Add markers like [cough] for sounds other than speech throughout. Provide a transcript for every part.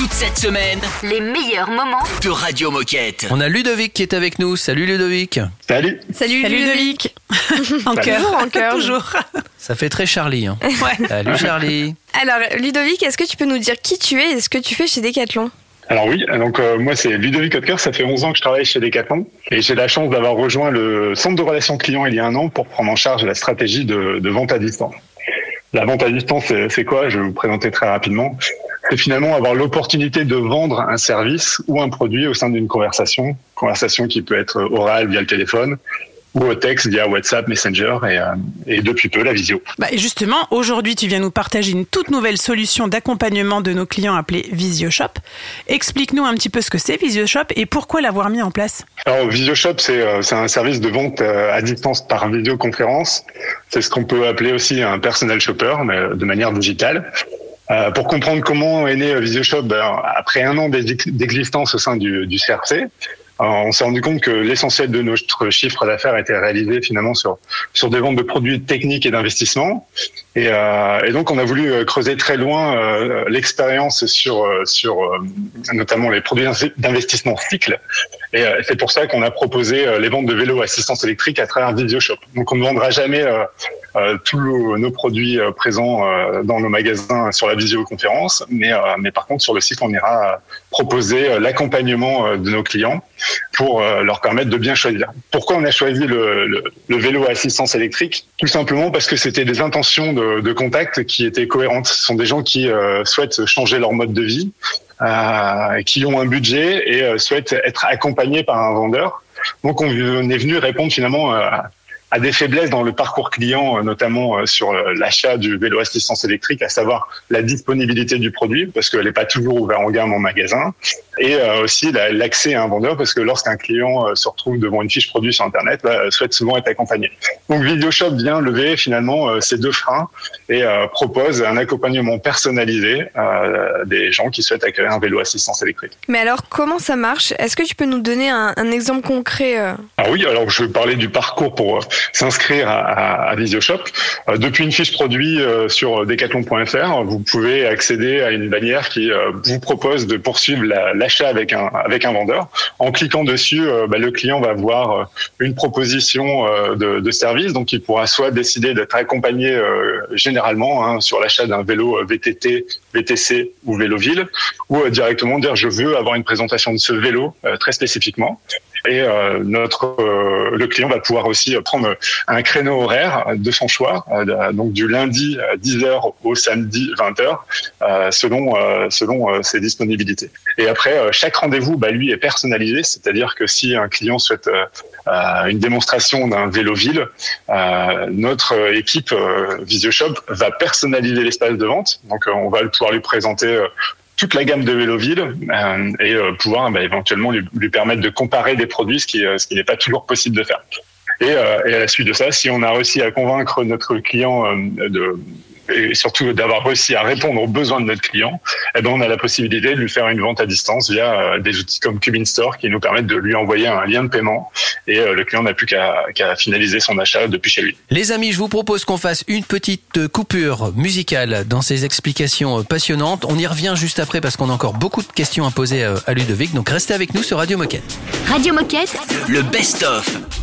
Toute cette semaine, Les meilleurs moments. de Radio Moquette. On a Ludovic qui est avec nous. Salut Ludovic. Salut. Salut, Ludovic. [laughs] en cœur. Toujours en cœur. Toujours. Ça fait très Charlie. Hein. [laughs] Salut Charlie. Alors, Ludovic, est-ce que tu peux nous dire qui tu es et ce que tu fais chez Decathlon? Alors oui, donc euh, moi c'est Ludovic Hotker, ça fait 11 ans que je travaille chez Decathlon et j'ai la chance d'avoir rejoint le centre de relations clients il y a un an pour prendre en charge la stratégie de, de vente à distance. La vente à distance, c'est quoi? Je vais vous présenter très rapidement. C'est finalement avoir l'opportunité de vendre un service ou un produit au sein d'une conversation, conversation qui peut être orale via le téléphone ou au texte via WhatsApp, Messenger et, euh, et depuis peu la visio. Bah, justement, aujourd'hui, tu viens nous partager une toute nouvelle solution d'accompagnement de nos clients appelée VisioShop. Explique-nous un petit peu ce que c'est VisioShop et pourquoi l'avoir mis en place? Alors, VisioShop, c'est euh, c'est un service de vente euh, à distance par vidéoconférence. C'est ce qu'on peut appeler aussi un personal shopper, mais de manière digitale. Euh, pour comprendre comment est né euh, VisioShop, ben, après un an d'ex- d'existence au sein du, du CRC, on s'est rendu compte que l'essentiel de notre chiffre d'affaires était réalisé finalement sur sur des ventes de produits techniques et d'investissement. Et, euh, et donc on a voulu euh, creuser très loin euh, l'expérience sur euh, sur euh, notamment les produits d'investissement cycle. Et c'est pour ça qu'on a proposé les ventes de vélos assistance électrique à travers VideoShop. Donc on ne vendra jamais tous nos produits présents dans nos magasins sur la visioconférence, mais, mais par contre sur le site on ira proposer l'accompagnement de nos clients pour euh, leur permettre de bien choisir. Pourquoi on a choisi le, le, le vélo à assistance électrique? Tout simplement parce que c'était des intentions de, de contact qui étaient cohérentes. Ce sont des gens qui euh, souhaitent changer leur mode de vie, euh, qui ont un budget et euh, souhaitent être accompagnés par un vendeur. Donc on est venu répondre finalement euh, à des faiblesses dans le parcours client, euh, notamment euh, sur euh, l'achat du vélo assistance électrique, à savoir la disponibilité du produit, parce qu'elle n'est pas toujours ouverte en gamme en magasin, et aussi la- l'accès à un vendeur, parce que lorsqu'un client se retrouve devant une fiche produit sur Internet, bah, souhaite souvent être accompagné. Donc VideoShop vient lever finalement ces deux freins et propose un accompagnement personnalisé des gens qui souhaitent acquérir un vélo assistance électrique. Mais alors, comment ça marche? Est-ce que tu peux nous donner un, un exemple concret Ah oui, alors je vais parler du parcours pour s'inscrire à, à, VisioShop. Euh, depuis une fiche produit euh, sur decathlon.fr, vous pouvez accéder à une bannière qui euh, vous propose de poursuivre la- l'achat avec un avec un vendeur. En cliquant dessus, bah, le client va voir une proposition de, service, donc il pourra soit décider d'être accompagné généralement hein, sur l'achat d'un vélo VTT, VTC ou vélo ville, ou directement dire je veux avoir une présentation de ce vélo très spécifiquement. Et euh, notre euh, le client va pouvoir aussi prendre un créneau horaire de son choix, euh, donc du lundi à 10h au samedi 20h, euh, selon selon ses disponibilités. Et après, chaque rendez-vous, bah, lui, est personnalisé, c'est-à-dire que si un client souhaite une démonstration d'un vélo ville, notre équipe VisioShop va personnaliser l'espace de vente. Donc, on va pouvoir lui présenter toute la gamme de Véloville euh, et euh, pouvoir bah, éventuellement lui, lui permettre de comparer des produits, ce qui, euh, ce qui n'est pas toujours possible de faire. Et, euh, et à la suite de ça, si on a réussi à convaincre notre client de et surtout d'avoir réussi à répondre aux besoins de notre client, eh ben on a la possibilité de lui faire une vente à distance via euh, des outils comme Cubin Store qui nous permettent de lui envoyer un lien de paiement et euh, le client n'a plus qu'à finaliser son achat depuis chez lui. Les amis, je vous propose qu'on fasse une petite coupure musicale dans ces explications passionnantes. On y revient juste après parce qu'on a encore beaucoup de questions à poser euh, à Ludovic. Donc restez avec nous sur Radio Moquette. Radio Moquette. Le best-of.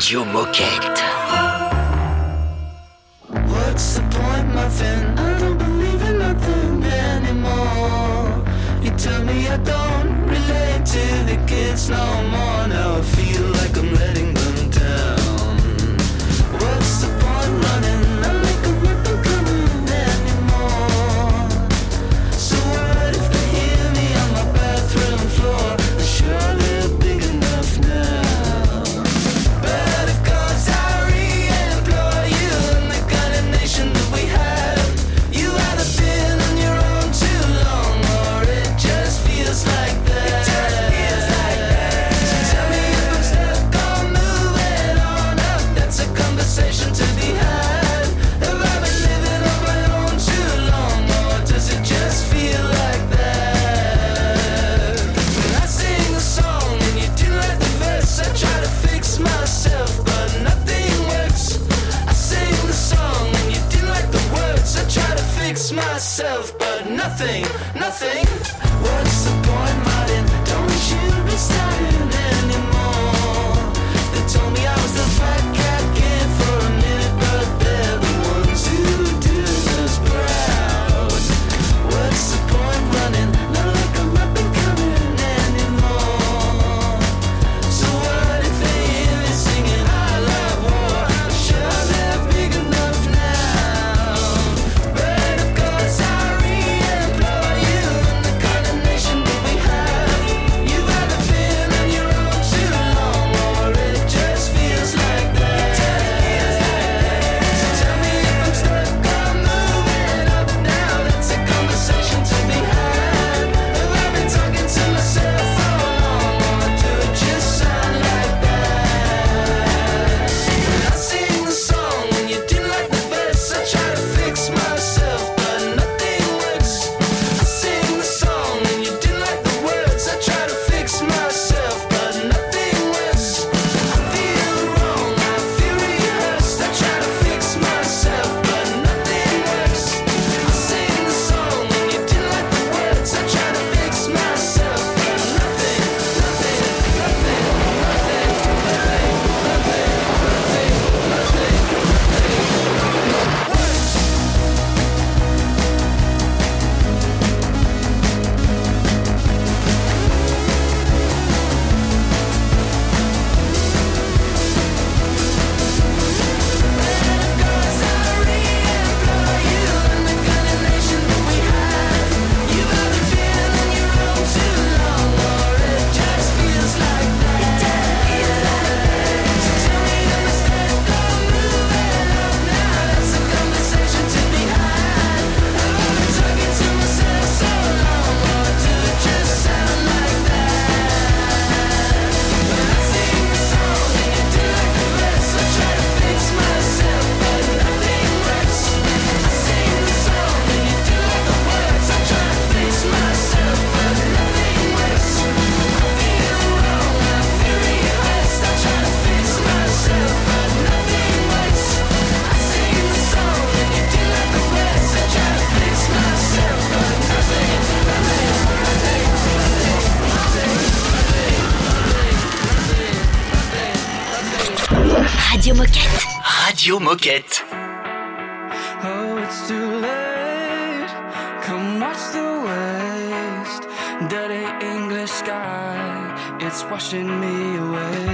Radio Moquette. What's the point, my friend? I don't believe in nothing anymore. You tell me I don't relate to the kids no more. Now I feel like I'm letting go. sing? Radio Moquette. Radio Moquette. Oh, it's too late. Come watch the west. Dirty English sky. It's washing me away.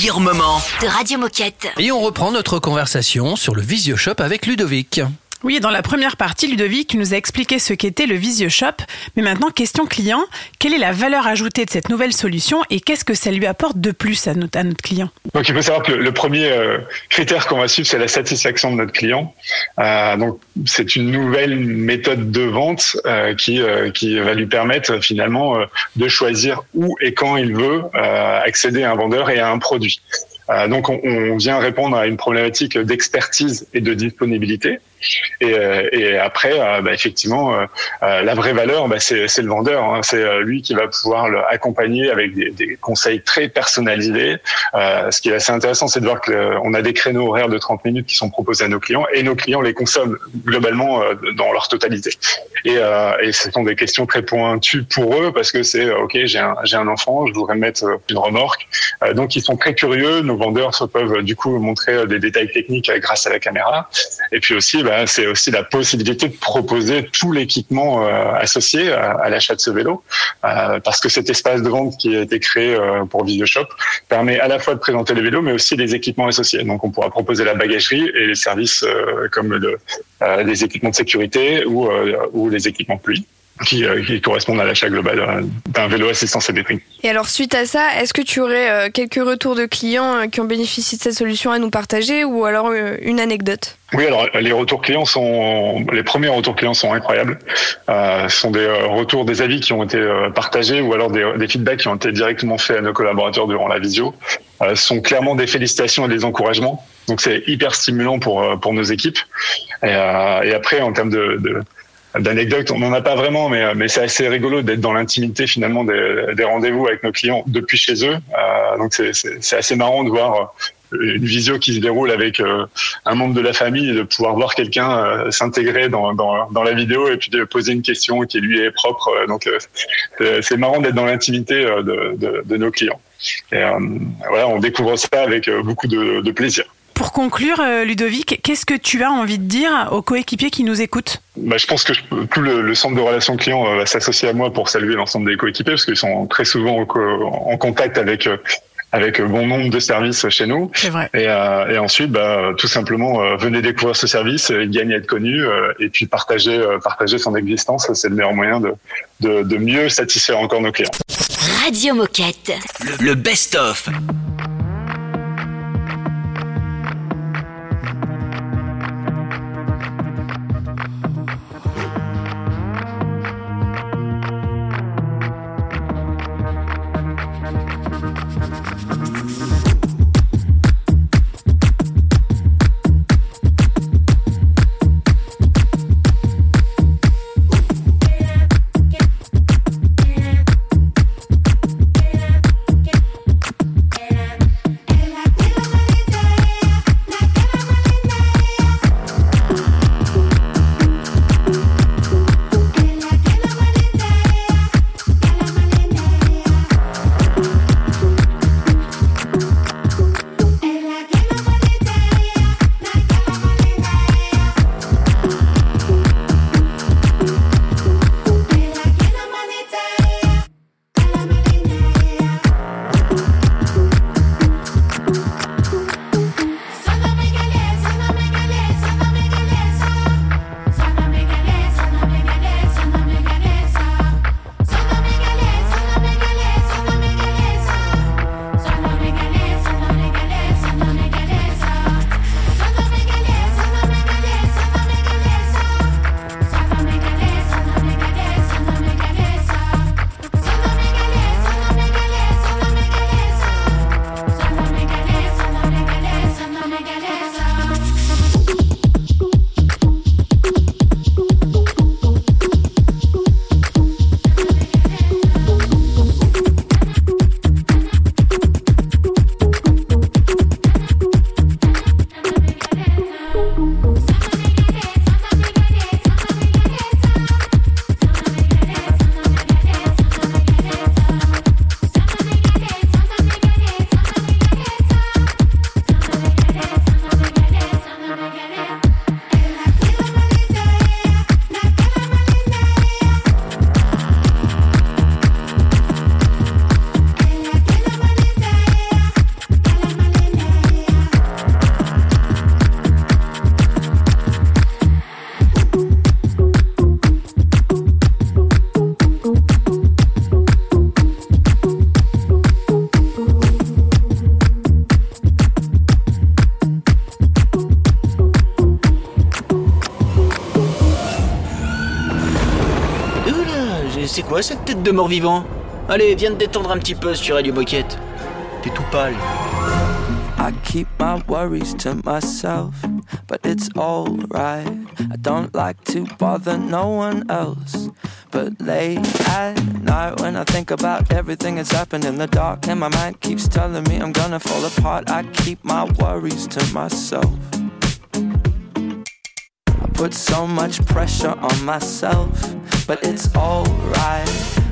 Meilleurs moments. De Radio Moquette. Et on reprend notre conversation sur le Visioshop avec Ludovic. Oui, dans la première partie, Ludovic, nous a expliqué ce qu'était le VisioShop. Mais maintenant, question client. Quelle est la valeur ajoutée de cette nouvelle solution et qu'est-ce que ça lui apporte de plus à notre, client? Donc il faut savoir que le, premier euh, critère qu'on va suivre, c'est la satisfaction de notre client. Euh, donc c'est une nouvelle méthode de vente euh, qui qui va lui permettre finalement de choisir où et quand il veut accéder à un vendeur et à un produit. Donc on, on vient répondre à une problématique d'expertise et de disponibilité. Et, euh, et après, euh, bah, effectivement, euh, la vraie valeur, bah, c'est le vendeur. hein. C'est lui qui va pouvoir le accompagner avec des, conseils très personnalisés. Ce qui est assez intéressant, c'est de voir qu'on a des créneaux horaires de 30 minutes qui sont proposés à nos clients et nos clients les consomment globalement dans leur totalité. Et, ce sont des questions très pointues pour eux parce que c'est ok, j'ai un, un enfant, je voudrais mettre une remorque. Donc ils sont très curieux. Nos vendeurs peuvent du coup montrer des détails techniques grâce à la caméra. Et puis aussi, bah, c'est aussi la possibilité de proposer tout l'équipement euh, associé à, l'achat de ce vélo, Euh, parce que cet espace de vente qui a été créé euh, pour VideoShop permet à la fois de présenter les vélos, mais aussi les équipements associés. Donc, on pourra proposer la bagagerie et les services comme le, les équipements de sécurité ou, les équipements pluie. Qui, euh, qui correspondent à l'achat global d'un vélo assistance électrique. Et alors, suite à ça, est-ce que tu aurais euh, quelques retours de clients euh, qui ont bénéficié de cette solution à nous partager ou alors une anecdote? Oui, alors les retours clients sont, les premiers retours clients sont incroyables. Euh, ce sont des retours, des avis qui ont été euh, partagés ou alors des, des feedbacks qui ont été directement faits à nos collaborateurs durant la visio. Euh, ce sont clairement des félicitations et des encouragements. Donc c'est hyper stimulant pour pour nos équipes. Et, euh, et après, en termes de, de d'anecdotes, on n'en a pas vraiment, mais, mais c'est assez rigolo d'être dans l'intimité finalement des, des rendez-vous avec nos clients depuis chez eux. Euh, donc c'est- assez marrant de voir euh, une visio qui se déroule avec euh, un membre de la famille et de pouvoir voir quelqu'un euh, s'intégrer dans, dans, dans la vidéo et puis de poser une question qui lui est propre. Euh, Donc euh, c'est- marrant d'être dans l'intimité euh, de, de, de nos clients. Et euh, voilà, on découvre ça avec euh, beaucoup de, de plaisir. Pour conclure, euh, Ludovic, qu'est-ce que tu as envie de dire aux coéquipiers qui nous écoutent? Bah, je pense que je tout le, le centre de relations clients euh, va s'associer à moi pour saluer l'ensemble des coéquipiers parce qu'ils sont très souvent en, co- en contact avec euh, avec bon nombre de services chez nous. C'est vrai. Et, euh, et ensuite, bah, tout simplement, euh, venez découvrir ce service, gagner à être connu euh, et puis partager euh, partager son existence. C'est le meilleur moyen de, de de mieux satisfaire encore nos clients. Radio Moquette. Le, le best-of. Tête de mort-vivant Allez, viens te détendre un petit peu sur Radio Moquette. T'es tout pâle. I keep my worries to myself, but it's alright. I don't like to bother no one else. But late at night, when I think about everything that's happened in the dark, and my mind keeps telling me I'm gonna fall apart, I keep my worries to myself. I put so much pressure on myself, but it's alright.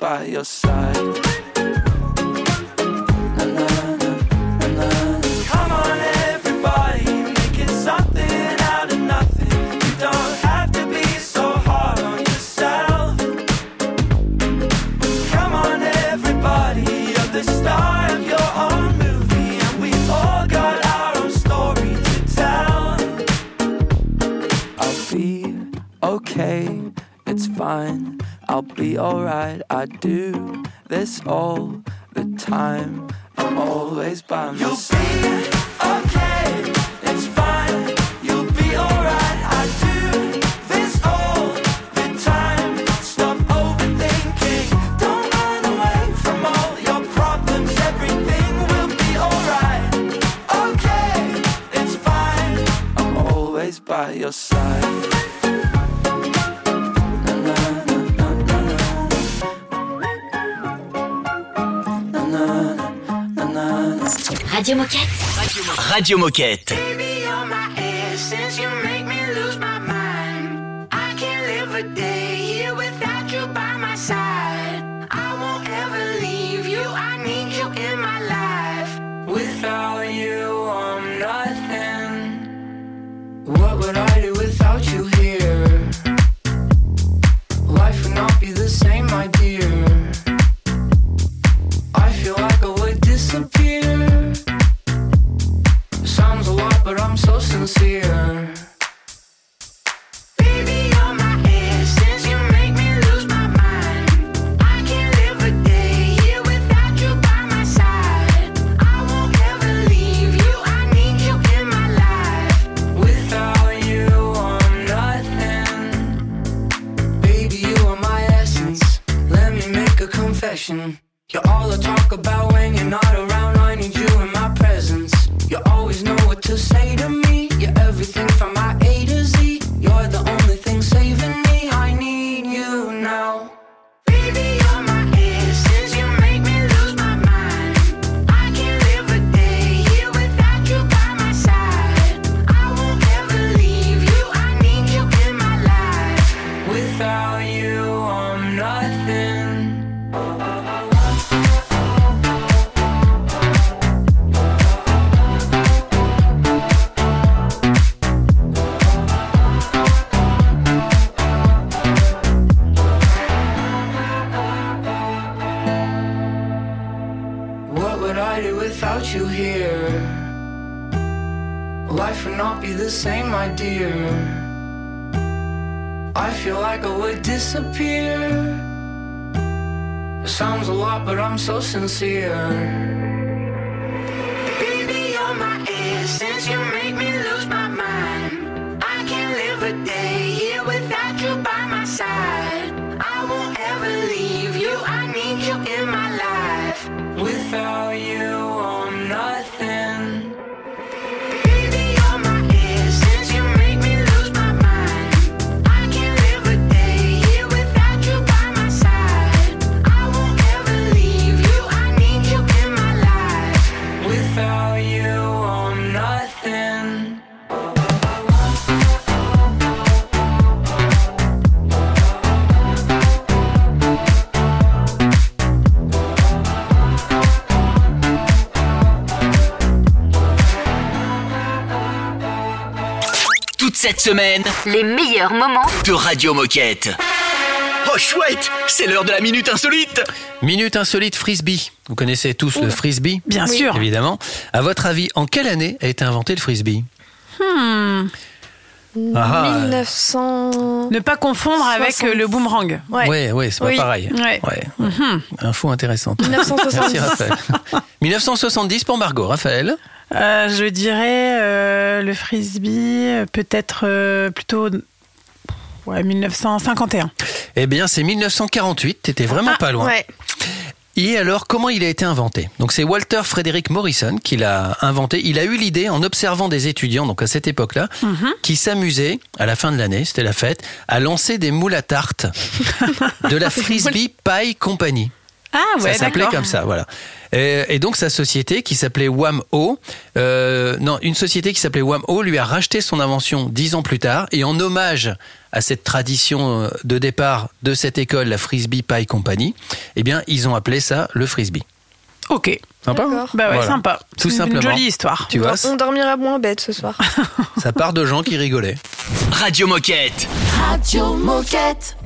By your side. Be alright. I do this all the time. I'm always by my side. okay, it's fine. You'll be alright. I do this all Radio Moquette. Radio Moquette. Baby, you're my essence. You make me lose my mind. I can't live a day here without you by my side. I won't ever leave you. I need you in my life. Without confession. You're all I talk about when you're not around. I need you in my presence. You always know what to say to me. You're everything from same, my dear. I feel like I would disappear. It Sounds a lot, but I'm so sincere. Baby, you're my essence. You make me lose my mind. I can't live a day here without you by my side. I won't ever leave you. I need you in my life. Without you, Toute cette semaine, Les meilleurs moments de Radio Moquette. Oh chouette, c'est l'heure de la minute insolite. Minute insolite frisbee. Vous connaissez tous le frisbee Bien sûr. Évidemment. À votre avis, en quelle année a été inventé le frisbee Hmm. Ah, ah. 1900. Ne pas confondre avec 60. euh, le boomerang. Ouais. Ouais, ouais, c'est pas Oui. pareil. Ouais. Ouais. Mhm. Info intéressante. 1970. Merci Raphaël. 1970 pour Margot. Raphaël Euh, je dirais euh, le frisbee, euh, peut-être euh, plutôt ouais, 1951. Eh bien, c'est 1948. T'étais vraiment Ah, pas loin. Ouais. Et alors, comment il a été inventé? Donc, c'est Walter Frederick Morrison qui l'a inventé. Il a eu l'idée en observant des étudiants, donc à cette époque-là, Mhm. qui s'amusaient à la fin de l'année, c'était la fête, à lancer des moules à tarte [laughs] de la Frisbee Pie Company. Ah ouais, ça s'appelait d'accord. comme ça, voilà. Et, et donc sa société qui s'appelait Wham-O, euh, non, une société qui s'appelait Wham-O lui a racheté son invention dix ans plus tard et en hommage à cette tradition euh, de départ de cette école, la Frisbee Pie Company, eh bien ils ont appelé ça le frisbee. Ok. Sympa D'accord. Bah ouais, Voilà. sympa. Tout simplement. Une jolie histoire. Tu vois, On dormira moins bête ce soir. ça part de gens qui rigolaient. Radio Moquette. Radio Moquette.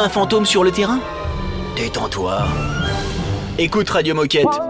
un fantôme sur le terrain Détends-toi. Écoute Radio Moquette.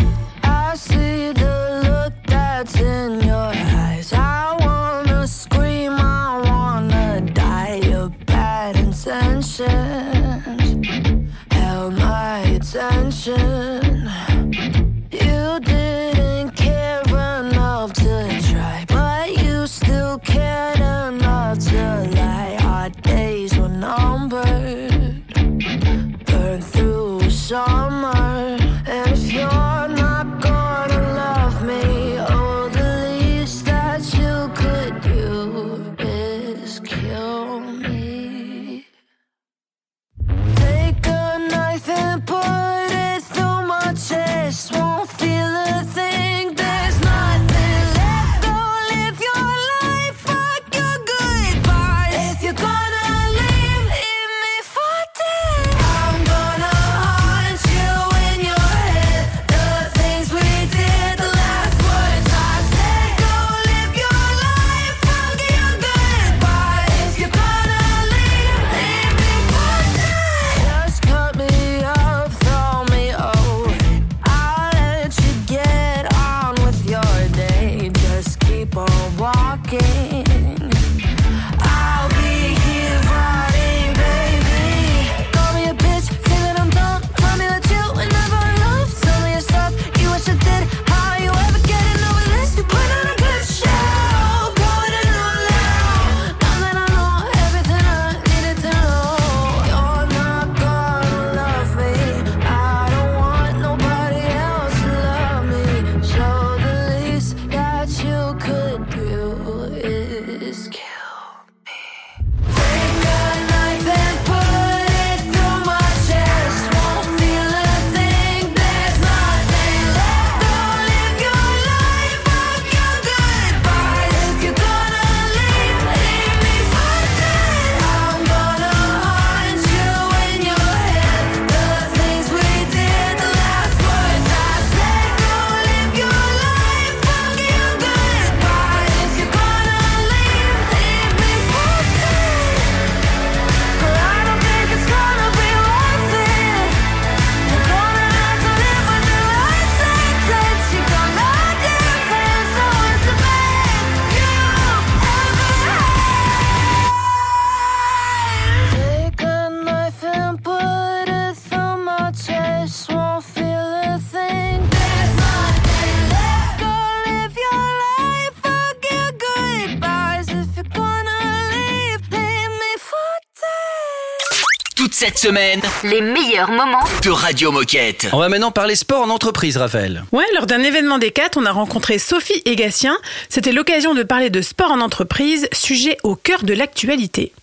Semaine, Les meilleurs moments de Radio Moquette. On va maintenant parler sport en entreprise, Raphaël. Ouais, lors d'un événement des 4, on a rencontré Sophie Egassien. C'était l'occasion de parler de sport en entreprise, sujet au cœur de l'actualité.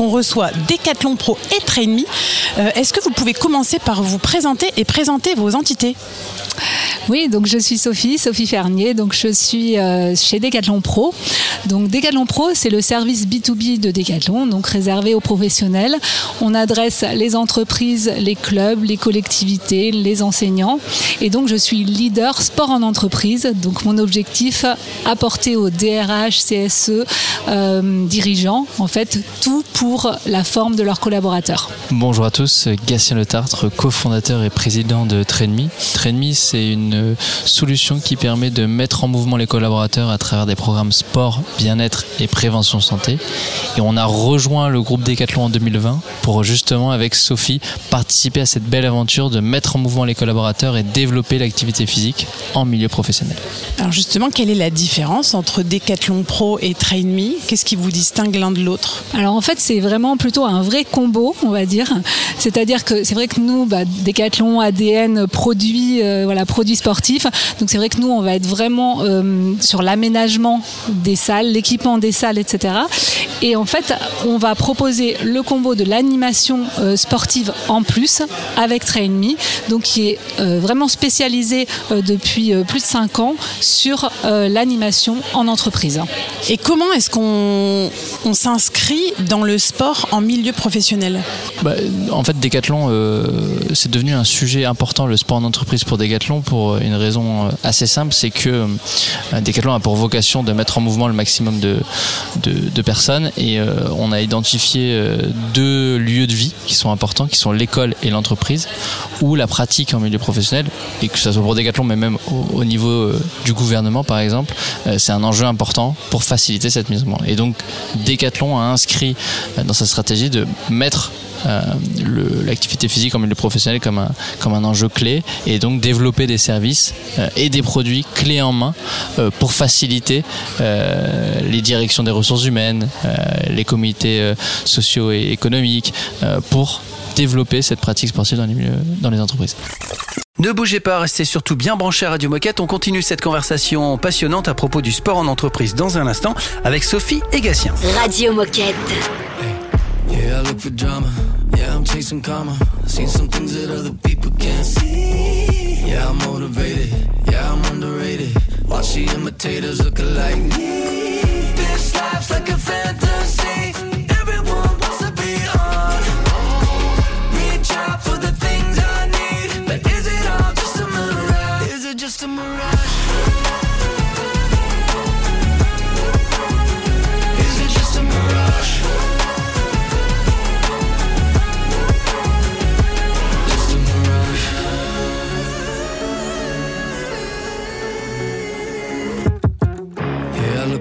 On reçoit Decathlon Pro et Train Me. Euh, Est-ce que vous pouvez commencer par vous présenter et présenter vos entités? Oui, donc je suis Sophie, Sophie Fernier, donc je suis euh, chez Decathlon Pro. Donc Decathlon Pro, c'est le service B2B de Decathlon, donc réservé aux professionnels. On adresse les entreprises, les clubs, les collectivités, les enseignants. Et donc je suis leader sport en entreprise. Donc mon objectif, apporter aux DRH, CSE, euh, dirigeants, en fait, tout pour la forme de leurs collaborateurs. Bonjour à tous, Gatien Le Tartre, cofondateur et président de Trainme. Trainme, c'est une solution qui permet de mettre en mouvement les collaborateurs à travers des programmes sport, bien-être et prévention santé. Et on a rejoint le groupe Decathlon en 2020 pour justement, avec Sophie, participer à cette belle aventure de mettre en mouvement les collaborateurs et développer l'activité physique en milieu professionnel. Alors justement, quelle est la différence entre Decathlon Pro et Train Me Qu'est-ce qui vous distingue l'un de l'autre? Alors en fait, c'est vraiment plutôt un vrai combo, on va dire. C'est-à-dire que c'est vrai que nous, bah, Decathlon, ADN, produits, euh, voilà, produits sportifs. Donc c'est vrai que nous, on va être vraiment euh, sur l'aménagement des salles, l'équipement des salles, etc. Et en fait, on va proposer le combo de l'animation euh, sportive en plus avec Train Me, donc qui est euh, vraiment spécialisé euh, depuis euh, plus de 5 ans sur euh, l'animation en entreprise. Et comment est-ce qu'on on s'inscrit dans le sport en milieu professionnel? Bah, en fait, Decathlon, euh, c'est devenu un sujet important, le sport en entreprise pour Decathlon, pour une raison assez simple, c'est que euh, Decathlon a pour vocation de mettre en mouvement le maximum de, de, de personnes et euh, on a identifié euh, deux lieux de vie qui sont importants, qui sont l'école et l'entreprise, où la pratique en milieu professionnel, et que ce soit pour Decathlon, mais même au, au niveau euh, du gouvernement par exemple, euh, c'est un enjeu important pour faciliter cette mise en mouvement. Et donc Decathlon a inscrit euh, dans sa stratégie de mettre l'activité physique en milieu professionnel comme un, comme un enjeu clé et donc développer des services euh, et des produits clés en main euh, pour faciliter euh, les directions des ressources humaines, euh, les comités euh, sociaux et économiques euh, pour développer cette pratique sportive dans les, milieux- dans les entreprises. Ne bougez pas, restez surtout bien branchés à Radio Moquette. On continue cette conversation passionnante à propos du sport en entreprise dans un instant avec Sophie Egassien. Radio Moquette. Yeah, I look for drama. Yeah, I'm chasing karma. Seen some things that other people can't see. Yeah, I'm motivated. Yeah, I'm underrated. Watch the imitators look like me. This life's like a fantasy. Everyone wants to be on. Reach out for the things I need. But is it all just a mirage? Is it just a mirage?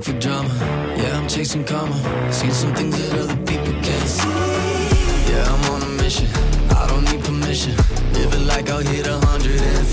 For drama. Yeah, I'm chasing karma. Seen some things that other people can't see. Yeah, I'm on a mission. I don't need permission. Living like I'll hit a hundred and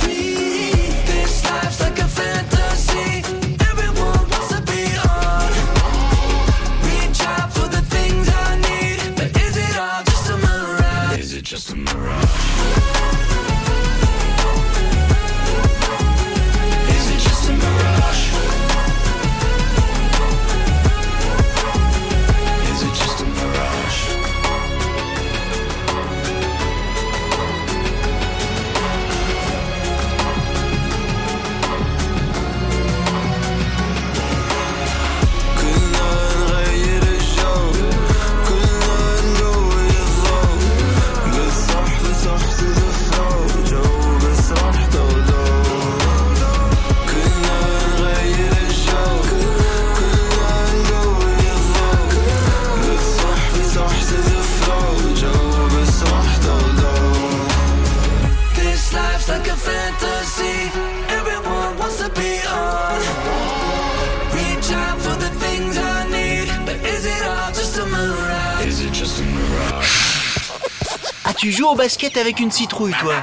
basket avec une citrouille, toi.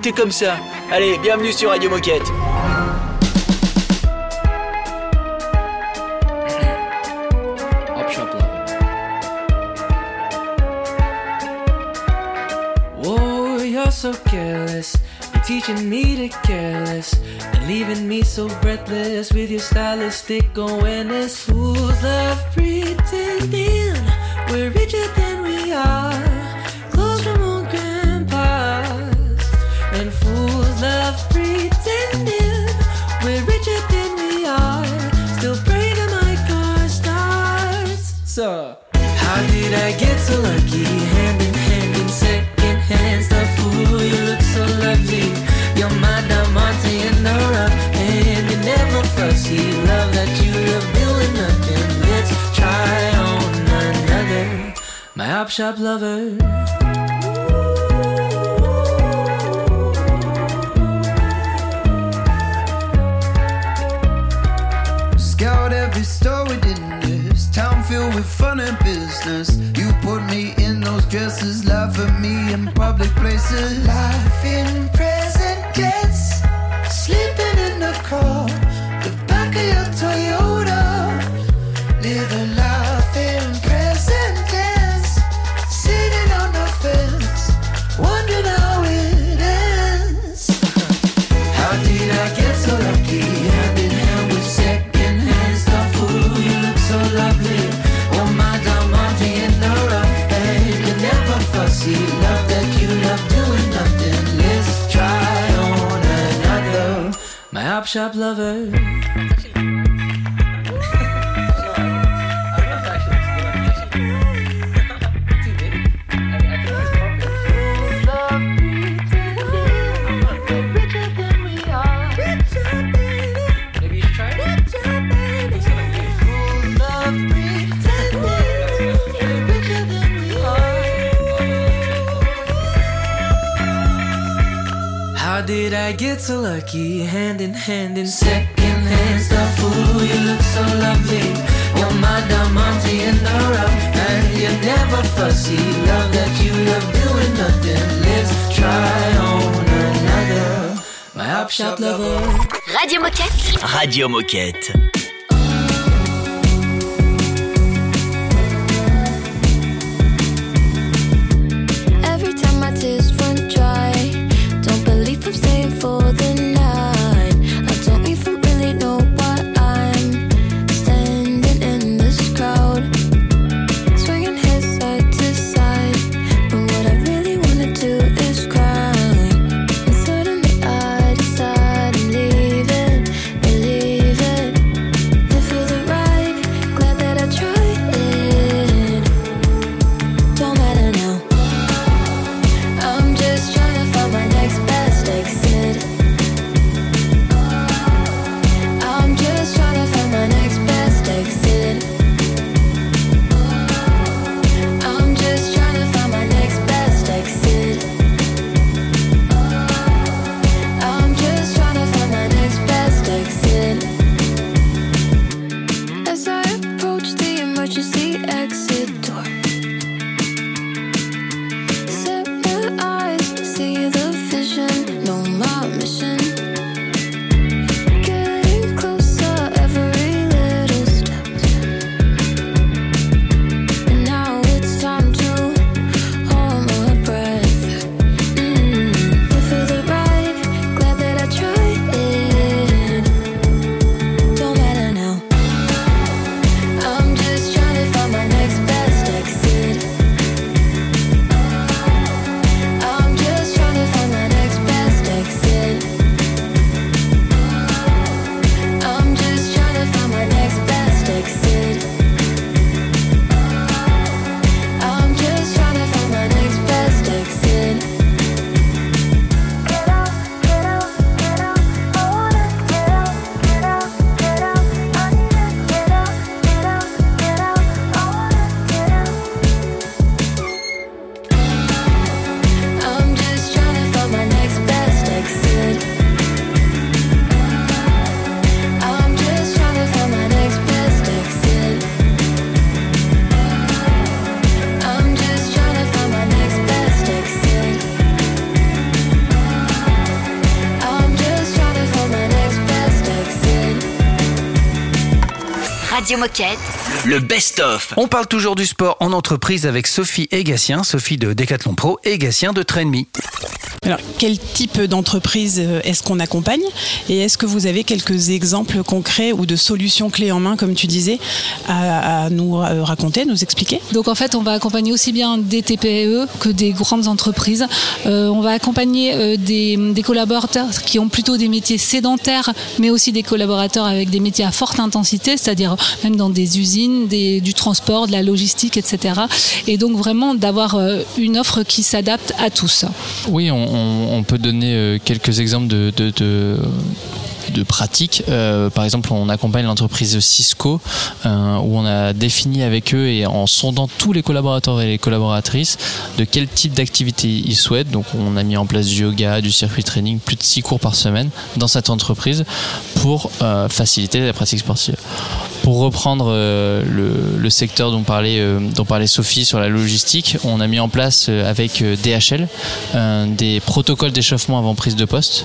T'es comme ça. Allez, bienvenue sur Radio Moquette. Oh, so careless. You're teaching me to careless and leaving me so breathless with your stylistic awareness. Fools love. Free. shop lover. Scout every store within this town filled with fun and business. You put me in those dresses, lie for me in public places. Life in present tense, sleeping in the car. shop lover. I get so lucky, hand in hand in secondhand stuff. Ooh, you look so lovely. You're my diamante in the rough, and you're never fussy. Love that you love doing nothing. Let's try on another. My hop shop lover. Radio Moquette. Radio Moquette. Radio Moquette. Le best-of. On parle toujours du sport en entreprise avec Sophie Egassien, Sophie de Decathlon Pro et Gatien de Trainme. Alors, quel type d'entreprise euh, est-ce qu'on accompagne Et est-ce que vous avez quelques exemples concrets ou de solutions clés en main, comme tu disais, à, à nous euh, raconter, nous expliquer? Donc en fait, on va accompagner aussi bien des TPE que des grandes entreprises. Euh, on va accompagner euh, des, des collaborateurs qui ont plutôt des métiers sédentaires, mais aussi des collaborateurs avec des métiers à forte intensité, c'est-à-dire même dans des usines, du transport, de la logistique, etc. Et donc vraiment d'avoir euh, une offre qui s'adapte à tous. Oui, on, peut donner euh, quelques exemples de- de pratiques. Euh, par exemple, on accompagne l'entreprise Cisco, euh, où on a défini avec eux et en sondant tous les collaborateurs et les collaboratrices de quel type d'activité ils souhaitent. Donc, on a mis en place du yoga, du circuit training, plus de 6 cours par semaine dans cette entreprise pour euh, faciliter la pratique sportive. Pour reprendre le, le secteur dont parlait, dont parlait Sophie sur la logistique, on a mis en place avec DHL des protocoles d'échauffement avant prise de poste.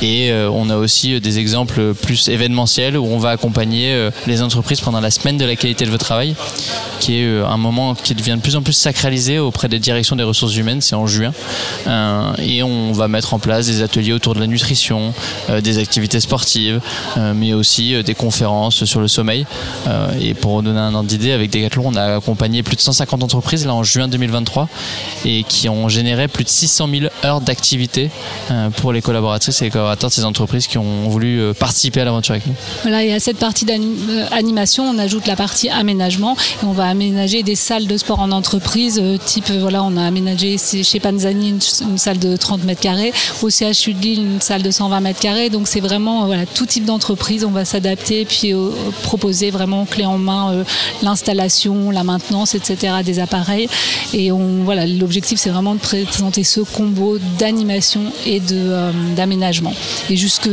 Et on a aussi des exemples plus événementiels où on va accompagner euh, les entreprises pendant la semaine de la qualité de votre travail, qui est euh, un moment qui devient de plus en plus sacralisé auprès des directions des ressources humaines, c'est en juin. Euh, et on va mettre en place des ateliers autour de la nutrition, des activités sportives, mais aussi des conférences sur le sommeil. Et pour donner un ordre d'idée, avec Decathlon, on a accompagné plus de 150 entreprises là en juin 2023 et qui ont généré plus de 600 000 heures d'activité pour les collaboratrices et les collaborateurs de ces entreprises qui ont voulu euh, participer à l'aventure avec nous. Voilà, et à cette partie d'animation, on ajoute la partie aménagement. Et on va aménager des salles de sport en entreprise, euh, type, euh, voilà, on a aménagé chez Panzani une, salle de 30 mètres carrés, au CHU de Lille une salle de 120 mètres carrés. Donc c'est vraiment euh, voilà, tout type d'entreprise, on va s'adapter puis euh, proposer vraiment clé en main euh, l'installation, la maintenance, etc. des appareils. Et on, voilà, l'objectif c'est vraiment de présenter ce combo d'animation et de, euh, d'aménagement. Et jusque,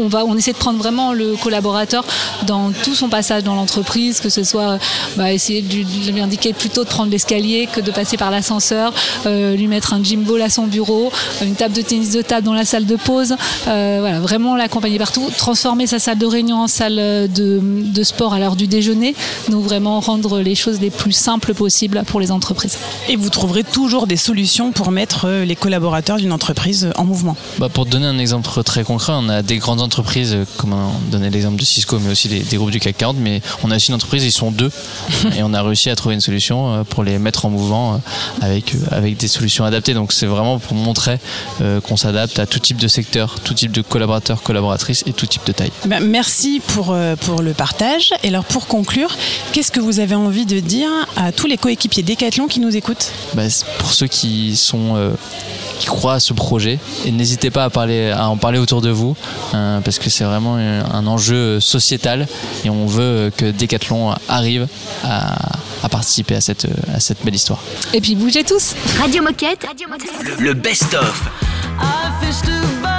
on, va, on essaie de prendre vraiment le collaborateur dans tout son passage dans l'entreprise, que ce soit bah, essayer de lui, indiquer plutôt de prendre l'escalier que de passer par l'ascenseur, euh, lui mettre un gym ball à son bureau, une table de tennis de table dans la salle de pause, euh, voilà, vraiment l'accompagner partout, transformer sa salle de réunion en salle de, de sport à l'heure du déjeuner, donc vraiment rendre les choses les plus simples possibles pour les entreprises. Et vous trouverez toujours des solutions pour mettre euh, les collaborateurs d'une entreprise en mouvement. Bah, pour te donner un exemple très concret, on a des grandes entreprises, euh, comme on donnait l'exemple de Cisco, mais aussi des, des groupes du CAC 40, mais on a aussi une entreprise, ils sont deux, [laughs] et on a réussi à trouver une solution euh, pour les mettre en mouvement euh, avec, avec des solutions adaptées. Donc c'est vraiment pour montrer qu'on s'adapte à tout type de secteur, tout type de collaborateurs, collaboratrices et tout type de taille. Eh ben, merci pour, pour le partage. Et alors pour conclure, qu'est-ce que vous avez envie de dire à tous les coéquipiers Décathlon qui nous écoutent? Bah, c'est pour ceux qui sont euh, qui croient à ce projet et n'hésitez pas à parler à en parler autour de vous euh, parce que c'est vraiment un, enjeu sociétal et on veut euh, que Decathlon arrive à, à participer à cette à cette belle histoire. Et puis bougez tous Radio Moquette. Le best-of. I fished a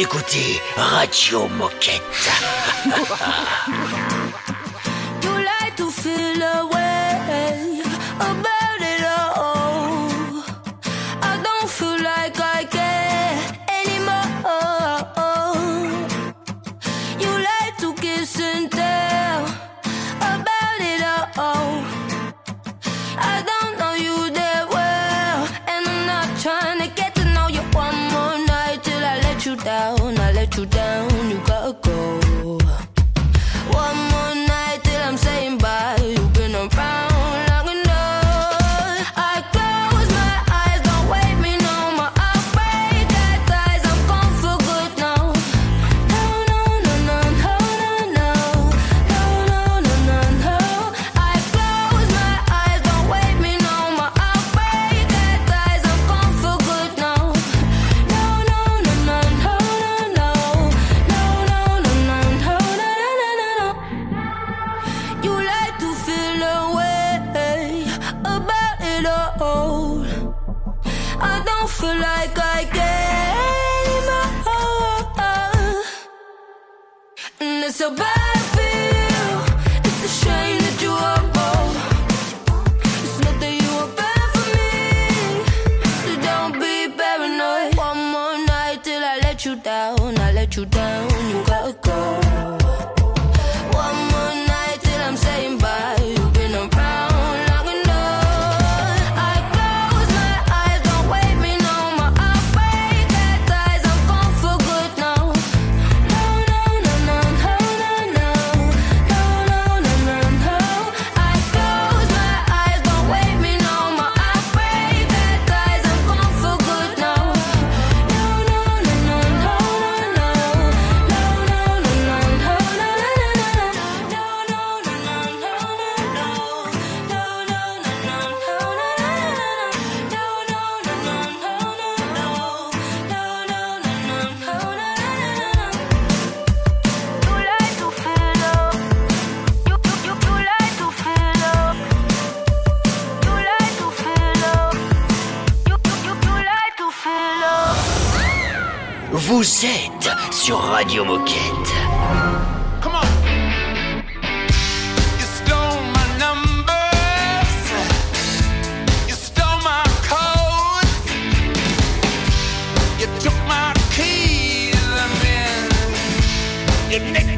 écoutez Radio Moquette. [laughs] You make